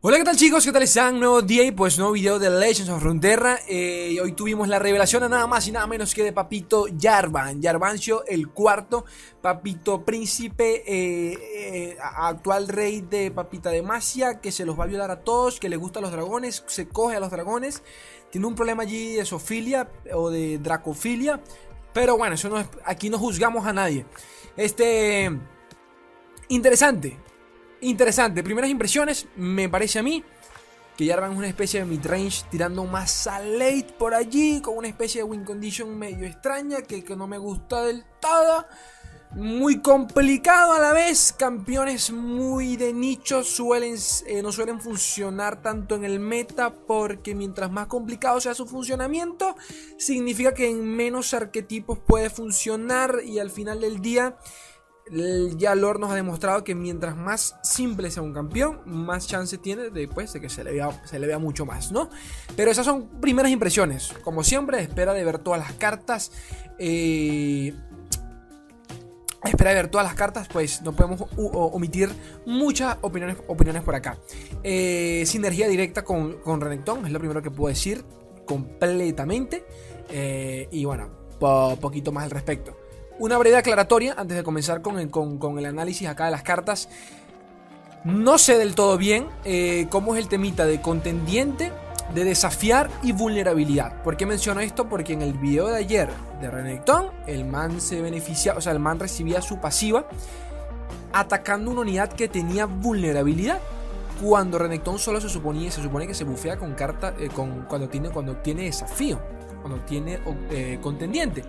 Hola, ¿qué tal chicos? ¿Qué tal están? Nuevo día y pues nuevo video de Legends of Runeterra eh, Hoy tuvimos la revelación a nada más y nada menos que de Papito Jarvan Jarvancio, el cuarto Papito Príncipe eh, eh, Actual rey de Papita Demacia Que se los va a ayudar a todos, que le gustan los dragones Se coge a los dragones Tiene un problema allí de sofilia o de dracofilia Pero bueno, eso no es, aquí no juzgamos a nadie Este... Interesante, Interesante, primeras impresiones, me parece a mí que Jarvan es una especie de midrange tirando más a late por allí, con una especie de win condition medio extraña que, no me gusta del todo. Muy complicado a la vez, campeones muy de nicho suelen, eh, no suelen funcionar tanto en el meta porque mientras más complicado sea su funcionamiento, significa que en menos arquetipos puede funcionar y al final del día ya Lord nos ha demostrado que mientras más simple sea un campeón, más chance tiene de, pues, de que se le, vea, mucho más, ¿no? Pero esas son primeras impresiones. Como siempre, espera de ver todas las cartas. Eh, espera de ver todas las cartas, pues no podemos omitir muchas opiniones, opiniones por acá. Eh, sinergia directa con, con Renekton, es lo primero que puedo decir completamente. Eh, y bueno, poquito más al respecto. Una breve aclaratoria antes de comenzar con el, análisis acá de las cartas. No sé del todo bien eh, cómo es el temita de contendiente, de desafiar y vulnerabilidad. ¿Por qué menciono esto? Porque en el video de ayer de Renekton, el man se beneficia, o sea, el man recibía su pasiva atacando una unidad que tenía vulnerabilidad. Cuando Renekton solo se suponía, se supone que se bufea con carta, eh, con, cuando, tiene, cuando tiene desafío, cuando tiene eh, contendiente.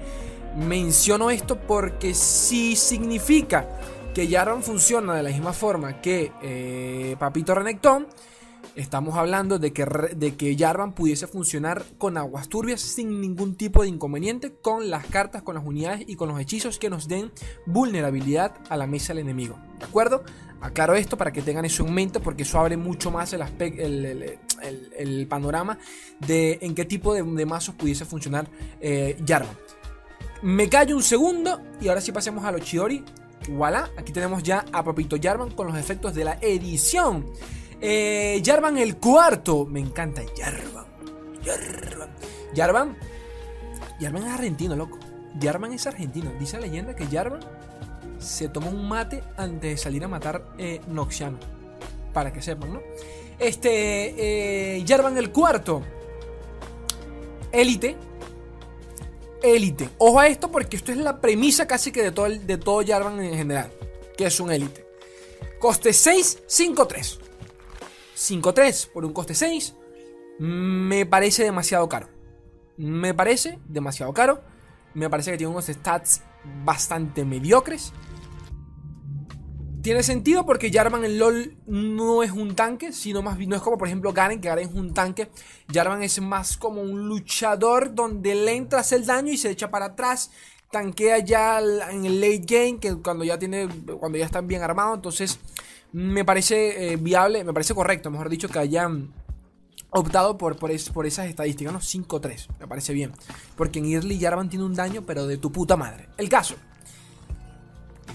Menciono esto porque si significa que Jarvan funciona de la misma forma que eh, Papito Renekton, estamos hablando de que, de que Jarvan pudiese funcionar con aguas turbias sin ningún tipo de inconveniente con las cartas, con las unidades y con los hechizos que nos den vulnerabilidad a la mesa del enemigo. ¿De acuerdo? Aclaro esto para que tengan eso en mente porque eso abre mucho más el, el, panorama de en qué tipo de, mazos pudiese funcionar eh, Jarvan. Me callo un segundo y ahora sí pasemos a los Chidori. Voilà, aquí tenemos ya a Papito Jarvan con los efectos de la edición. Eh, Jarvan el cuarto. Me encanta Jarvan. Jarvan. Jarvan. Es argentino, loco. Jarvan es argentino. Dice la leyenda que Jarvan se tomó un mate antes de salir a matar eh, Noxiano. Para que sepan, ¿no? Este. Eh, Jarvan el cuarto. Élite élite. Ojo a esto porque esto es la premisa casi que de todo, de todo Jarvan en general, que es un élite. Coste 6, 5-3. 5-3 por un coste 6 me parece demasiado caro. Me parece demasiado caro. Me parece que tiene unos stats bastante mediocres. Tiene sentido porque Jarvan en LOL no es un tanque, sino más no es como por ejemplo Garen, que Garen es un tanque. Jarvan es más como un luchador donde le entra el daño y se echa para atrás. Tanquea ya en el late game, que cuando ya tiene. Cuando ya están bien armados. Entonces. Me parece eh, viable, me parece correcto, mejor dicho, que hayan optado por, por, por esas estadísticas, ¿no? 5-3, me parece bien. Porque en Early Jarvan tiene un daño, pero de tu puta madre. El caso.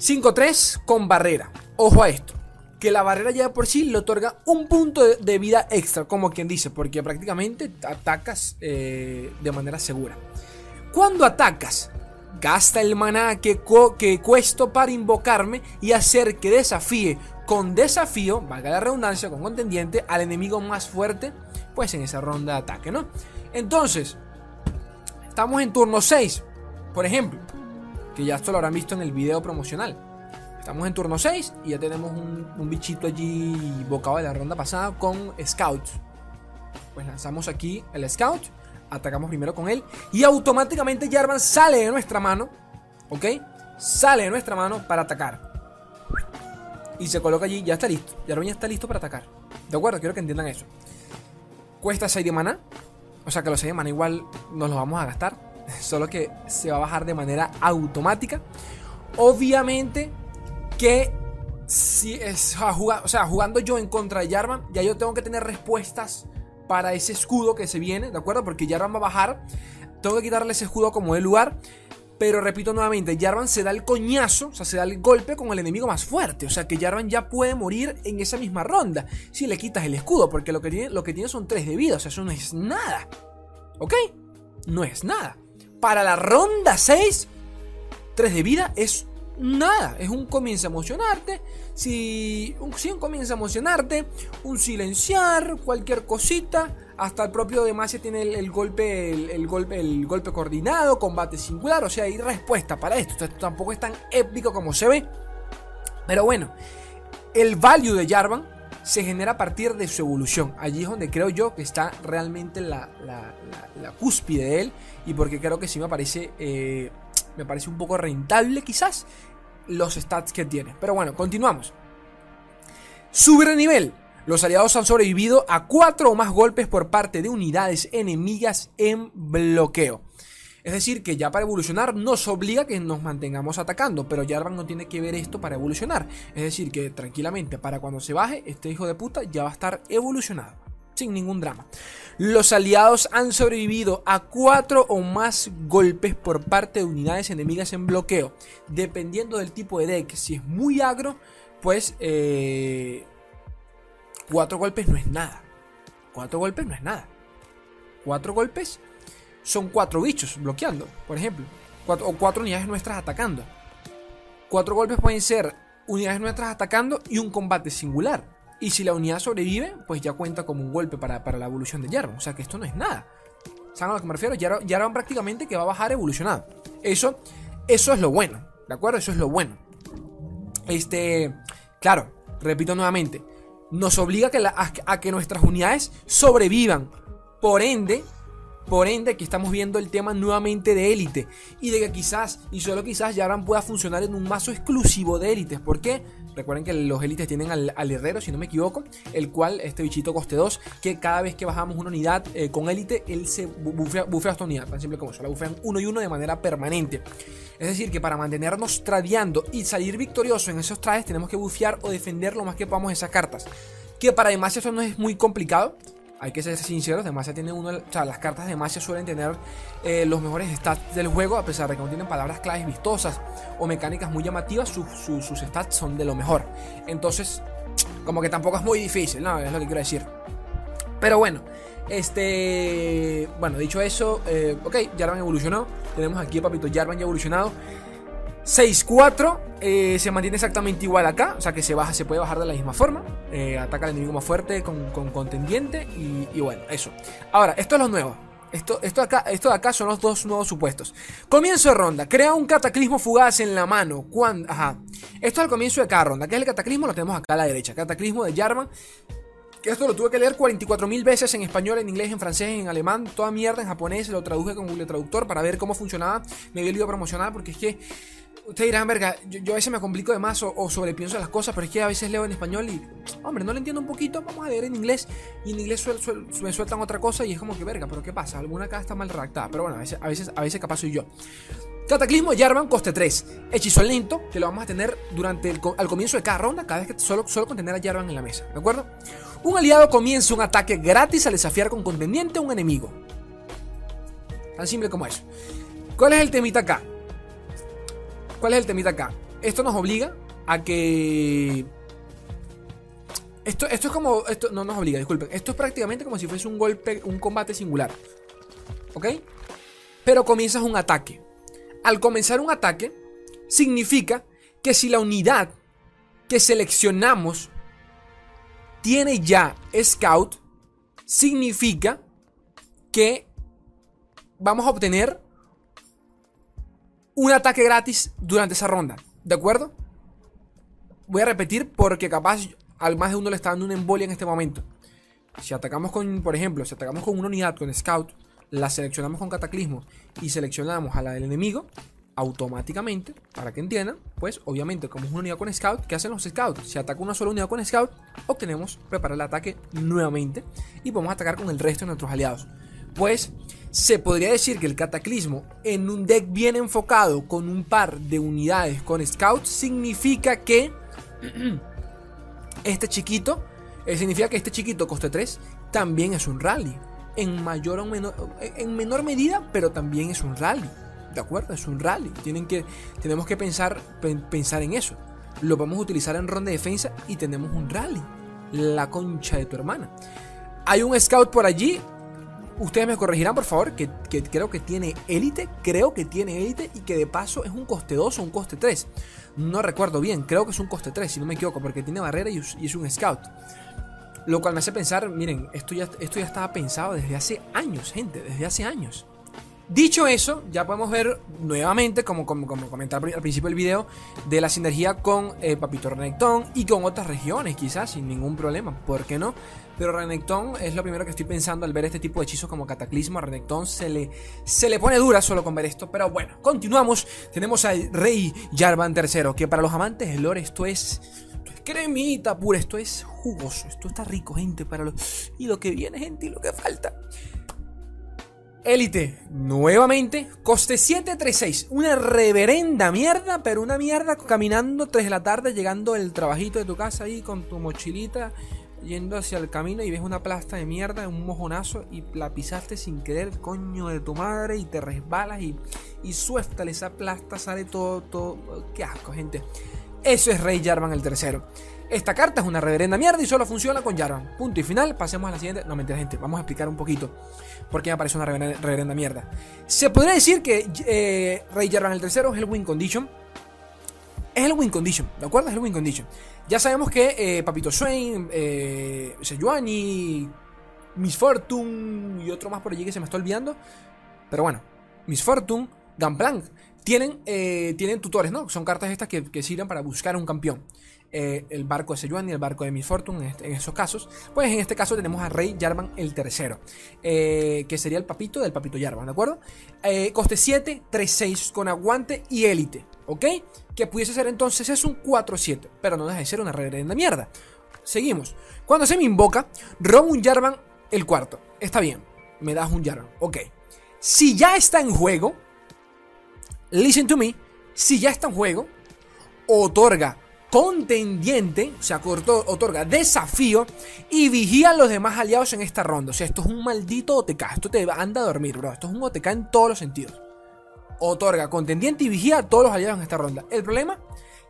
5-3 con barrera. Ojo a esto. Que la barrera ya por sí le otorga un punto de, vida extra, como quien dice, porque prácticamente atacas eh, de manera segura. Cuando atacas, gasta el maná que, que cuesto para invocarme y hacer que desafíe con desafío, valga la redundancia, con contendiente, al enemigo más fuerte, pues en esa ronda de ataque, ¿no? Entonces, estamos en turno 6, por ejemplo que ya esto lo habrán visto en el video promocional. Estamos en turno 6 y ya tenemos un, bichito allí bocado de la ronda pasada con Scout. Pues lanzamos aquí el Scout, atacamos primero con él y automáticamente Jarvan sale de nuestra mano, ¿ok? Sale de nuestra mano para atacar. Y se coloca allí, ya está listo. Jarvan ya está listo para atacar. ¿De acuerdo? Quiero que entiendan eso. Cuesta 6 de mana. O sea que los 6 de mana igual nos los vamos a gastar solo que se va a bajar de manera automática. Obviamente que si es o sea, jugando yo en contra de Jarvan, ya yo tengo que tener respuestas para ese escudo que se viene, ¿de acuerdo? Porque Jarvan va a bajar, tengo que quitarle ese escudo como de lugar. Pero repito nuevamente, Jarvan se da el coñazo, o sea, se da el golpe con el enemigo más fuerte. O sea, que Jarvan ya puede morir en esa misma ronda si le quitas el escudo, porque lo que tiene, lo que tiene son 3 de vida, o sea, eso no es nada. ¿Ok? No es nada. Para la ronda 6, 3 de vida es nada. Es un comienzo a emocionarte. Si un, si comienza a emocionarte, un silenciar, cualquier cosita. Hasta el propio Demacia tiene el, golpe, el, golpe, el golpe coordinado, combate singular. O sea, hay respuesta para esto. Esto tampoco es tan épico como se ve. Pero bueno, el value de Jarvan se genera a partir de su evolución. Allí es donde creo yo que está realmente la, la, cúspide de él. Y porque creo que sí me parece, eh, me parece un poco rentable quizás los stats que tiene. Pero bueno, continuamos. Subir de nivel. Los aliados han sobrevivido a 4 o más golpes por parte de unidades enemigas en bloqueo. Es decir, que ya para evolucionar nos obliga que nos mantengamos atacando, pero Jarvan no tiene que ver esto para evolucionar. Es decir, que tranquilamente para cuando se baje, este hijo de puta ya va a estar evolucionado. Sin ningún drama. Los aliados han sobrevivido a 4 o más golpes por parte de unidades enemigas en bloqueo. Dependiendo del tipo de deck, si es muy agro, pues eh, Cuatro golpes no es nada. Cuatro golpes no es nada. Cuatro golpes son cuatro bichos bloqueando, por ejemplo. o cuatro unidades nuestras atacando. Cuatro golpes pueden ser unidades nuestras atacando y un combate singular. Y si la unidad sobrevive, pues ya cuenta como un golpe para, la evolución de Jarvan. O sea que esto no es nada. ¿Saben a lo que me refiero? Jarvan prácticamente que va a bajar evolucionado. Eso, eso es lo bueno. ¿De acuerdo? Eso es lo bueno. Este, claro, repito nuevamente nos obliga a que, nuestras unidades sobrevivan. Por ende, por ende, que estamos viendo el tema nuevamente de élite. Y de que quizás, y solo quizás, Jarvan pueda funcionar en un mazo exclusivo de élites. ¿Por qué? Recuerden que los élites tienen al, herrero, si no me equivoco, el cual, este bichito coste 2, que cada vez que bajamos una unidad eh, con élite, él se bufea, bufea, esta unidad, tan simple como eso, la bufean uno y uno de manera permanente. Es decir, que para mantenernos tradeando y salir victorioso en esos trades, tenemos que bufear o defender lo más que podamos esas cartas. Que para Demacia eso no es muy complicado, hay que ser sinceros, Demacia tiene uno, o sea, las cartas de Demacia suelen tener eh, los mejores stats del juego, a pesar de que no tienen palabras claves vistosas o mecánicas muy llamativas, sus stats son de lo mejor. Entonces, como que tampoco es muy difícil, ¿no? Es lo que quiero decir. Pero bueno, este. Bueno, dicho eso, eh, ok, Jarvan evolucionó. Tenemos aquí a Papito Jarvan ya evolucionado. 6-4 eh, se mantiene exactamente igual acá, o sea que se baja, se puede bajar de la misma forma. Eh, ataca al enemigo más fuerte con, contendiente y, bueno, eso. Ahora, esto es lo nuevo. Esto, esto, acá, esto de acá son los dos nuevos supuestos. Comienzo de ronda. Crea un cataclismo fugaz en la mano. Cuando, ajá. Esto es el comienzo de cada ronda. ¿Qué es el cataclismo? Lo tenemos acá a la derecha. Cataclismo de Jarvan. Que esto lo tuve que leer 44.000 veces en español, en inglés, en francés, en alemán, toda mierda en japonés. Lo traduje con Google Traductor para ver cómo funcionaba. Me dio el video promocional porque es que Ustedes dirán, verga, yo, a veces me complico de más o, sobrepienso las cosas, pero es que a veces leo en español y, hombre, no lo entiendo un poquito, vamos a leer en inglés y en inglés me sueltan otra cosa y es como que, verga, pero ¿qué pasa? Alguna acá está mal redactada, pero bueno, a veces, a veces, a veces capaz soy yo. Cataclismo Jarvan, coste 3. Hechizo lento, que lo vamos a tener durante el, al comienzo de cada ronda, cada vez que solo, solo contener a Jarvan en la mesa, ¿de acuerdo? Un aliado comienza un ataque gratis al desafiar con contendiente a un enemigo. Tan simple como eso. ¿Cuál es el temita acá? ¿Cuál es el temita acá? Esto nos obliga a que. Esto, esto es como. Esto no nos obliga, disculpen. Esto es prácticamente como si fuese un golpe, un combate singular. ¿Ok? Pero comienzas un ataque. Al comenzar un ataque, significa que si la unidad que seleccionamos tiene ya Scout, significa que vamos a obtener un ataque gratis durante esa ronda. ¿De acuerdo? Voy a repetir porque capaz al más de uno le está dando una embolia en este momento. Si atacamos con, por ejemplo, si atacamos con una unidad con Scout, la seleccionamos con Cataclismo y seleccionamos a la del enemigo, automáticamente, para que entiendan, pues obviamente como es una unidad con Scout, ¿qué hacen los Scouts? Si ataca una sola unidad con Scout, obtenemos preparar el ataque nuevamente y podemos atacar con el resto de nuestros aliados. Pues se podría decir que el cataclismo en un deck bien enfocado con un par de unidades con scouts significa que este chiquito, eh, significa que este chiquito coste 3 también es un rally. En mayor o menor, en menor medida, pero también es un rally. ¿De acuerdo? Es un rally. Tienen que, tenemos que pensar, pensar en eso. Lo vamos a utilizar en ronda de defensa y tenemos un rally. La concha de tu hermana. Hay un scout por allí. Ustedes me corregirán, por favor, que, creo que tiene élite. Creo que tiene élite y que de paso es un coste 2 o un coste 3. No recuerdo bien, creo que es un coste 3, si no me equivoco, porque tiene barrera y es un scout. Lo cual me hace pensar, miren, esto ya, esto ya estaba pensado desde hace años, gente, desde hace años. Dicho eso, ya podemos ver nuevamente, como, como, comentar al principio del video, de la sinergia con eh, Papito Renekton y con otras regiones, quizás, sin ningún problema, ¿por qué no? Pero Renekton es lo primero que estoy pensando al ver este tipo de hechizos como Cataclismo. A Renekton se le, se le pone dura solo con ver esto, pero bueno, continuamos. Tenemos al Rey Jarvan III, que para los amantes del lore esto es cremita pura, esto es jugoso, esto está rico, gente, para los... Y lo que viene, gente, y lo que falta. Élite, nuevamente, coste 736. Una reverenda mierda, pero una mierda caminando 3 de la tarde, llegando el trabajito de tu casa ahí con tu mochilita, yendo hacia el camino y ves una plasta de mierda, un mojonazo y la pisaste sin querer, coño de tu madre, y te resbalas y, y suéltale esa plasta, sale todo, todo. Qué asco, gente. Eso es Rey Jarvan el tercero. Esta carta es una reverenda mierda y solo funciona con Jarvan. Punto y final. Pasemos a la siguiente. No, mentira, gente. Vamos a explicar un poquito por qué me una reverenda, mierda. Se podría decir que eh, Rey Jarvan el tercero es el win condition. Es el win condition, ¿de acuerdo? Es el win condition. Ya sabemos que eh, Papito Swain, eh, Sejuani, Miss Fortune y otro más por allí que se me está olvidando. Pero bueno, Miss Fortune, Gunplank, tienen, eh, tienen tutores, ¿no? Son cartas estas que, que sirven para buscar un campeón. Eh, el barco de Sejuani y el barco de Miss Fortune este, en, esos casos. Pues en este caso tenemos a Rey Jarvan el tercero, eh, que sería el papito del papito Jarvan, ¿de acuerdo? Eh, coste 7, 3-6 con aguante y élite, ¿ok? Que pudiese ser entonces es un 4-7, pero no deja de ser una reverenda mierda. Seguimos. Cuando se me invoca, robo un Jarvan el cuarto. Está bien, me das un Jarvan, ok. Si ya está en juego, listen to me, si ya está en juego, otorga contendiente, o sea, otorga desafío y vigía a los demás aliados en esta ronda. O sea, esto es un maldito OTK. Esto te anda a dormir, bro. Esto es un OTK en todos los sentidos. Otorga contendiente y vigía a todos los aliados en esta ronda. El problema,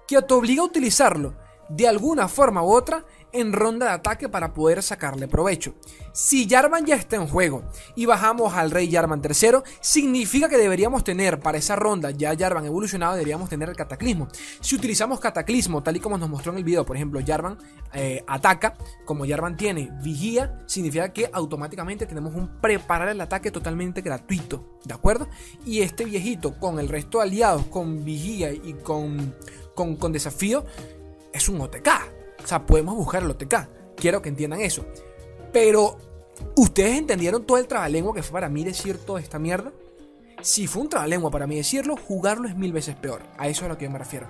que te obliga a utilizarlo de alguna forma u otra en ronda de ataque para poder sacarle provecho. Si Jarvan ya está en juego y bajamos al rey Jarvan III, significa que deberíamos tener para esa ronda ya Jarvan evolucionado, deberíamos tener el cataclismo. Si utilizamos cataclismo, tal y como nos mostró en el video, por ejemplo, Jarvan eh, ataca, como Jarvan tiene vigía, significa que automáticamente tenemos un preparar el ataque totalmente gratuito, ¿de acuerdo? Y este viejito con el resto de aliados, con vigía y con, con, con desafío, es un OTK. O sea, podemos buscar el OTK. Quiero que entiendan eso. Pero, ¿ustedes entendieron todo el trabalengua que fue para mí decir toda esta mierda? Si fue un trabalengua para mí decirlo, jugarlo es mil veces peor. A eso es a lo que yo me refiero.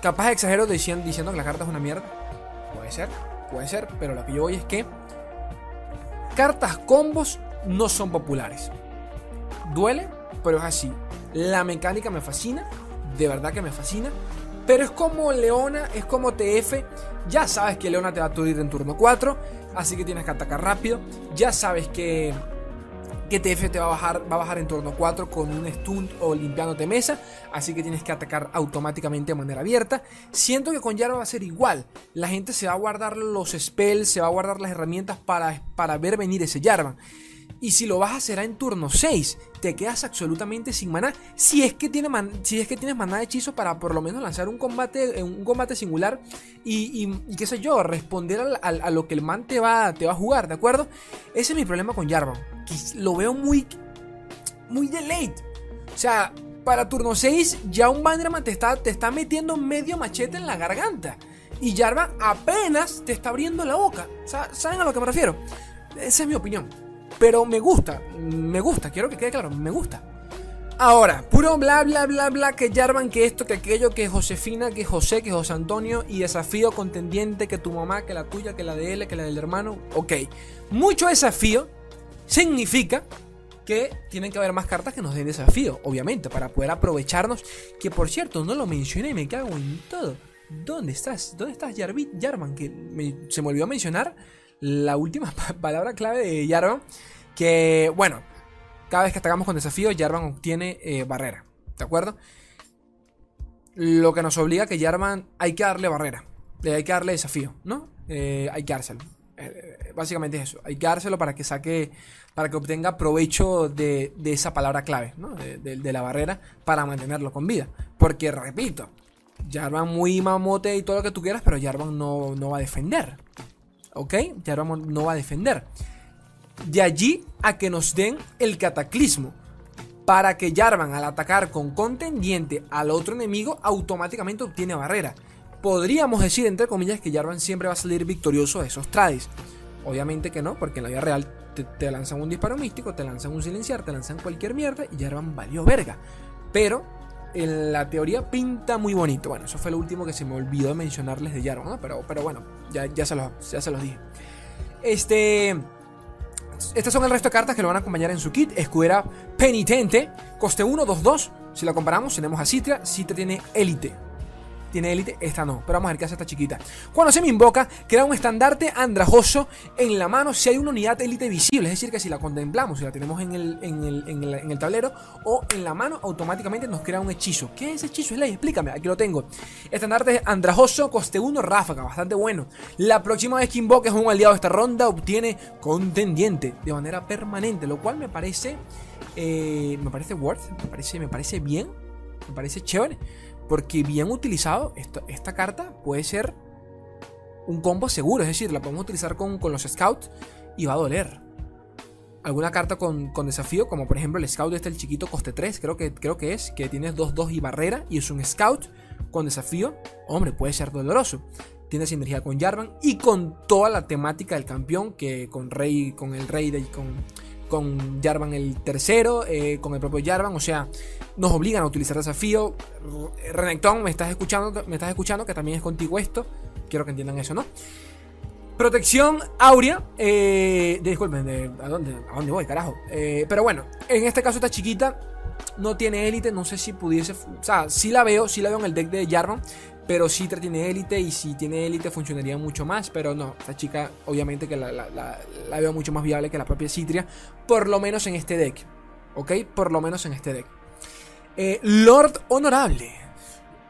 Capaz exagero diciendo, diciendo que la carta es una mierda. Puede ser, puede ser, pero lo que yo voy es que cartas combos no son populares. Duele, pero es así. La mecánica me fascina, de verdad que me fascina. Pero es como Leona, es como TF. Ya sabes que Leona te va a aturdir en turno 4. Así que tienes que atacar rápido. Ya sabes que, que TF te va a, bajar, va a bajar en turno 4 con un stun o limpiándote mesa. Así que tienes que atacar automáticamente de manera abierta. Siento que con Jarvan va a ser igual. La gente se va a guardar los spells, se va a guardar las herramientas para, para ver venir ese Jarvan. Y si lo vas a hacer en turno 6, te quedas absolutamente sin maná. Si es que, tiene si es que tienes maná de hechizo para por lo menos lanzar un combate, un combate singular y, qué sé yo, responder a, lo que el man te va, te va a jugar, ¿de acuerdo? Ese es mi problema con Jarvan. lo veo muy, muy de late. O sea, para turno 6 ya un Bannerman te está, te está metiendo medio machete en la garganta. Y Jarvan apenas te está abriendo la boca. ¿Saben a lo que me refiero? Esa es mi opinión. Pero me gusta, me gusta, quiero que quede claro, me gusta. Ahora, puro bla bla bla bla que Jarvan, que esto, que aquello, que Josefina, que José, que José Antonio y desafío contendiente, que tu mamá, que la tuya, que la de él, que la del hermano. Ok, mucho desafío significa que tienen que haber más cartas que nos den desafío, obviamente, para poder aprovecharnos. Que por cierto, no lo mencioné y me cago en todo. ¿Dónde estás? ¿Dónde estás, Jarvan? Que se me olvidó mencionar la última palabra clave de Jarvan. Que, bueno, Cada vez que atacamos con desafío, Jarvan obtiene eh, barrera. ¿De acuerdo? Lo que nos obliga a que Jarvan hay que darle barrera. Eh, hay que darle desafío, ¿no? Eh, hay que dárselo. básicamente es eso. Hay que dárselo para que saque. Para que obtenga provecho de, esa palabra clave, ¿no? De, la barrera para mantenerlo con vida. Porque, repito, Jarvan muy mamote y todo lo que tú quieras, pero Jarvan no, no va a defender. ¿Ok? Jarvan no va a defender. De allí a que nos den el cataclismo. Para que Jarvan al atacar con contendiente al otro enemigo automáticamente obtiene barrera. Podríamos decir entre comillas que Jarvan siempre va a salir victorioso de esos trades. Obviamente que no, porque en la vida real te, lanzan un disparo místico, te lanzan un silenciar, te lanzan cualquier mierda y Jarvan valió verga. Pero en la teoría pinta muy bonito. Bueno, eso fue lo último que se me olvidó mencionarles de Jarvan, pero, pero bueno, ya, ya, se los, ya se los dije. Este... Estas son el resto de cartas que lo van a acompañar en su kit. Escudera penitente. Coste 1, 2, 2. Si la comparamos, tenemos a Citra. Citra tiene élite tiene élite, esta no. Pero vamos a ver qué hace esta chiquita. Cuando se me invoca, crea un estandarte andrajoso en la mano si hay una unidad élite visible. Es decir, que si la contemplamos, si la tenemos en el, en el, tablero o en la mano, automáticamente nos crea un hechizo. ¿Qué es hechizo? Es ley, explícame. Aquí lo tengo. Estandarte andrajoso, coste 1, ráfaga, bastante bueno. La próxima vez que invoques un aliado de esta ronda, obtiene contendiente de manera permanente, lo cual me parece. Eh, me parece worth, me parece, me parece bien, me parece chévere. Porque bien utilizado, esta, carta puede ser un combo seguro. Es decir, la podemos utilizar con, los scouts y va a doler. Alguna carta con, desafío, como por ejemplo el scout este, el chiquito coste 3, creo que, creo que es, que tiene 2-2 y barrera y es un scout con desafío. Hombre, puede ser doloroso. Tiene sinergia con Jarvan y con toda la temática del campeón, que con Rey, con el Rey de, con, con Jarvan el tercero, eh, con el propio Jarvan, o sea, nos obligan a utilizar desafío. Renekton, me estás escuchando, me estás escuchando, que también es contigo esto. Quiero que entiendan eso, ¿no? Protección áurea. Eh, disculpen, ¿a, dónde, ¿a dónde voy, carajo? Eh, pero bueno, en este caso esta chiquita no tiene élite. No sé si pudiese. O sea, sí la veo, sí la veo en el deck de Jarvan. Pero Citra tiene élite y si tiene élite funcionaría mucho más. Pero no, esta chica obviamente que la, veo mucho más viable que la propia Citria. Por lo menos en este deck. ¿Ok? Por lo menos en este deck. Eh, Lord Honorable.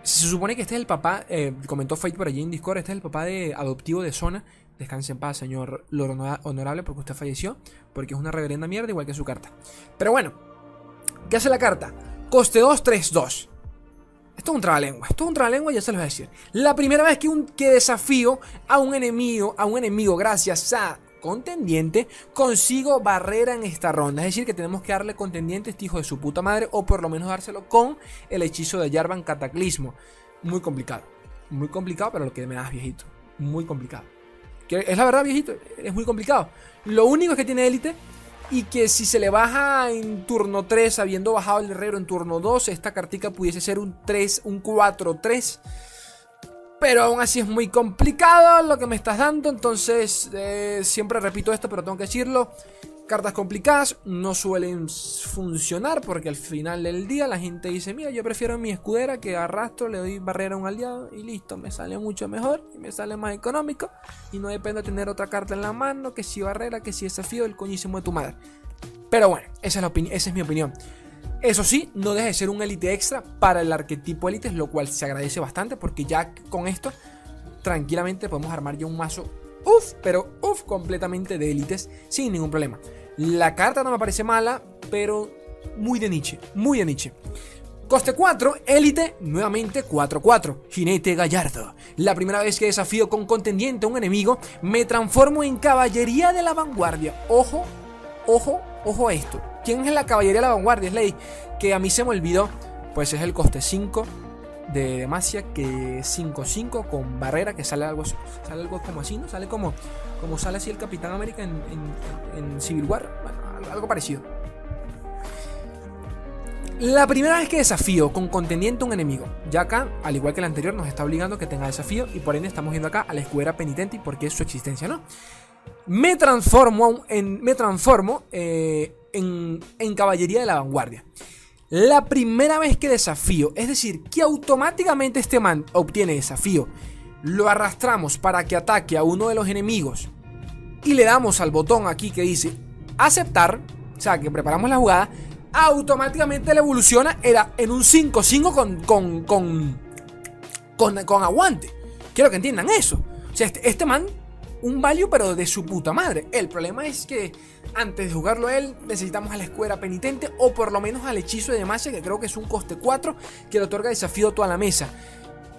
Se supone que este es el papá, eh, comentó Fate por allí en Discord, este es el papá de adoptivo de Zona. Descanse en paz, señor Lord Honorable, porque usted falleció. Porque es una reverenda mierda, igual que su carta. Pero bueno, ¿qué hace la carta? Coste 2, 3, 2. Esto es un trabalengua, esto es un trabalengua, ya se lo voy a decir. La primera vez que, un, que desafío a un enemigo, a un enemigo gracias a contendiente, consigo barrera en esta ronda. Es decir, que tenemos que darle contendiente a este hijo de su puta madre, o por lo menos dárselo con el hechizo de Jarvan Cataclismo. Muy complicado, muy complicado, pero lo que me das, viejito. Muy complicado. Es la verdad, viejito, es muy complicado. Lo único que tiene élite y que si se le baja en turno 3, habiendo bajado el herrero en turno 2, esta cartica pudiese ser un 3, un 4-3. Pero aún así es muy complicado lo que me estás dando, entonces eh, siempre repito esto, pero tengo que decirlo. Cartas complicadas no suelen funcionar porque al final del día la gente dice, mira, yo prefiero mi escudera que arrastro, le doy barrera a un aliado y listo, me sale mucho mejor y me sale más económico y no depende de tener otra carta en la mano, que si barrera, que si desafío, el coñísimo de tu madre. Pero bueno, esa es, la esa es mi opinión. Eso sí, no deja de ser un élite extra para el arquetipo élites, lo cual se agradece bastante porque ya con esto tranquilamente podemos armar ya un mazo uff, pero uff, completamente de élites sin ningún problema. La carta no me parece mala, pero muy de Nietzsche, muy de Nietzsche. Coste 4, élite, nuevamente 4-4, jinete gallardo. La primera vez que desafío con contendiente a un enemigo, me transformo en caballería de la vanguardia. Ojo, ojo, ojo a esto. ¿Quién es la caballería de la vanguardia? Es ley que a mí se me olvidó. Pues es el coste 5 de Demacia que 5-5 con barrera que sale algo, sale algo como así, ¿no? Sale como, como sale así el Capitán América en, Civil War, bueno, algo parecido. La primera vez que desafío con contendiente a un enemigo, ya acá, al igual que el anterior, nos está obligando a que tenga desafío y por ende estamos viendo acá a la escudera penitente porque es su existencia, ¿no? Me transformo en, me transformo, eh, en, en caballería de la vanguardia. La primera vez que desafío, es decir, que automáticamente este man obtiene desafío, lo arrastramos para que ataque a uno de los enemigos y le damos al botón aquí que dice aceptar, o sea, que preparamos la jugada, automáticamente la evoluciona en un 5-5 con, con, con, con, con aguante. Quiero que entiendan eso. O sea, este, este man, un value, pero de su puta madre. El problema es que antes de jugarlo a él, necesitamos a la escuela penitente o por lo menos al hechizo de Demacia, que creo que es un coste 4, que le otorga desafío a toda la mesa.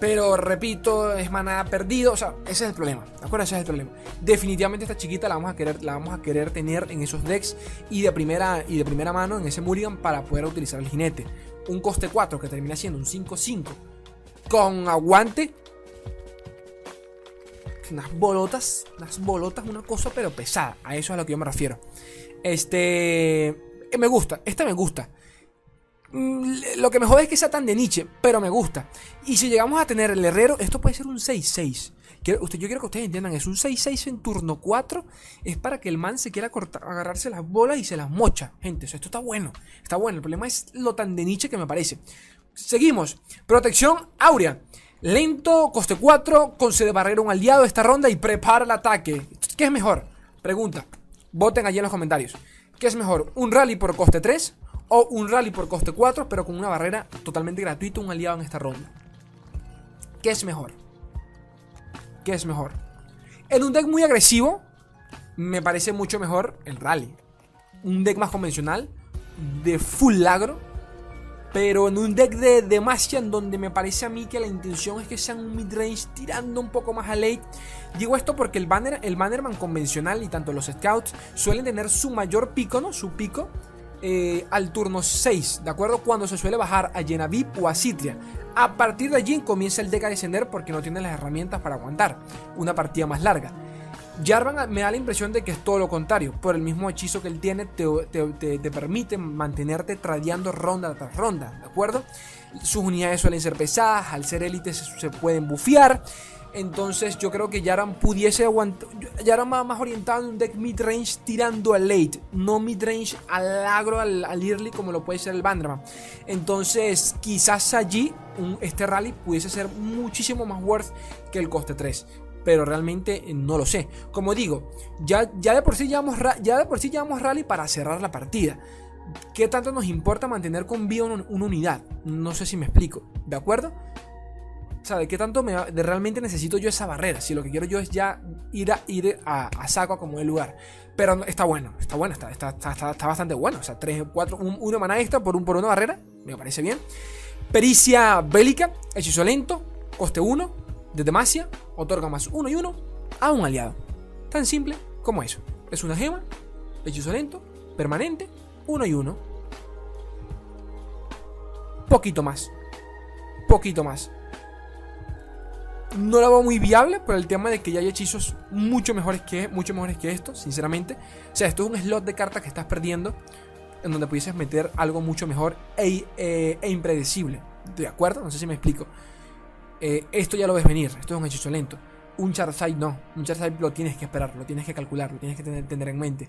Pero repito, es maná perdido. O sea, ese es el problema. ¿De acuerdo? Ese es el problema. Definitivamente esta chiquita la vamos a querer, la vamos a querer tener en esos decks y de primera, y de primera mano en ese Mulligan para poder utilizar el jinete. Un coste 4 que termina siendo un 5-5 con aguante unas bolotas, unas bolotas, una cosa pero pesada. A eso es a lo que yo me refiero. Este, me gusta, esta me gusta. Mm, lo que me jode es que sea tan de Nietzsche, pero me gusta. Y si llegamos a tener el herrero, esto puede ser un 6-6. Usted, yo quiero que ustedes entiendan, es un 6-6 en turno 4. Es para que el man se quiera agarrarse las bolas y se las mocha. Gente, esto está bueno. Está bueno. El problema es lo tan de Nietzsche que me parece. Seguimos. Protección áurea. Lento, coste 4, concede barrera a un aliado esta ronda y prepara el ataque. ¿Qué es mejor? Pregunta. Voten allí en los comentarios. ¿Qué es mejor? ¿Un rally por coste 3 o un rally por coste 4 pero con una barrera totalmente gratuita un aliado en esta ronda? ¿Qué es mejor? ¿Qué es mejor? En un deck muy agresivo me parece mucho mejor el rally. Un deck más convencional de full agro pero en un deck de Demacia, donde me parece a mí que la intención es que sean un midrange tirando un poco más a late. Digo esto porque el banner, el bannerman convencional y tanto los scouts suelen tener su mayor pico, ¿no? Su pico eh, al turno 6, ¿de acuerdo? Cuando se suele bajar a Yenavip o a Citria. A partir de allí comienza el deck a descender porque no tiene las herramientas para aguantar una partida más larga. Jarvan me da la impresión de que es todo lo contrario. Por el mismo hechizo que él tiene, te, permite mantenerte tradeando ronda tras ronda, ¿de acuerdo? Sus unidades suelen ser pesadas, al ser élite se, pueden bufear. Entonces yo creo que Yaran pudiese aguantar. Va más orientado en un deck mid-range tirando al late. No mid-range al agro, al, early como lo puede ser el Bandraman. Entonces quizás allí este rally pudiese ser muchísimo más worth que el coste 3 pero realmente eh, no lo sé. Como digo, ya, ya, de por sí llevamos, ya de por sí rally para cerrar la partida. ¿Qué tanto nos importa mantener con vida una, unidad? No sé si me explico, ¿de acuerdo? ¿Sabe qué tanto me, de realmente necesito yo esa barrera? Si lo que quiero yo es ya ir a, ir a, saco a como el lugar. Pero está bueno, está bueno, está, está, está, bastante bueno. O sea, 3, 4, 1 mana extra por, un, por una barrera, me parece bien. Pericia bélica, hechizo lento, coste 1, de Demacia otorga más uno y uno a un aliado. Tan simple como eso. Es una gema, hechizo lento, permanente, uno y uno. Poquito más. Poquito más. No la veo muy viable por el tema de que ya hay hechizos mucho mejores que, mucho mejores que esto, sinceramente. O sea, esto es un slot de cartas que estás perdiendo en donde pudieses meter algo mucho mejor e, eh, e impredecible. ¿De acuerdo? No sé si me explico. Eh, esto ya lo ves venir, esto es un hechizo lento. Un Charizard no, un Charizard lo tienes que esperar, lo tienes que calcular, lo tienes que tener, en mente.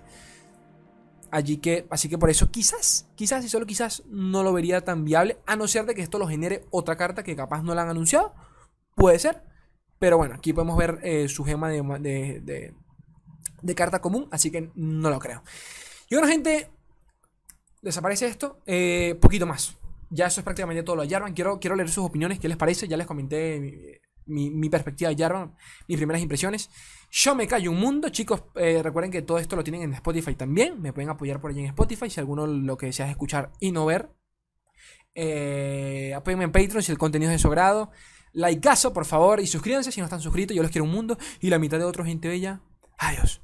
Allí que, así que por eso quizás, quizás y solo quizás no lo vería tan viable, a no ser de que esto lo genere otra carta que capaz no la han anunciado. Puede ser. Pero bueno, aquí podemos ver eh, su gema de, de, carta común, así que no lo creo. Y bueno, gente, desaparece esto. Eh, poquito más ya eso es prácticamente todo lo de Jarvan. Quiero, quiero leer sus opiniones, qué les parece. Ya les comenté mi, perspectiva de Jarvan, mis primeras impresiones. Yo me callo un mundo, chicos. Eh, recuerden que todo esto lo tienen en Spotify también. Me pueden apoyar por allí en Spotify si alguno lo que deseas escuchar y no ver. Eh, en Patreon si el contenido es de su grado. Likeazo, por favor, y suscríbanse si no están suscritos. Yo los quiero un mundo y la mitad de otra gente bella. Adiós.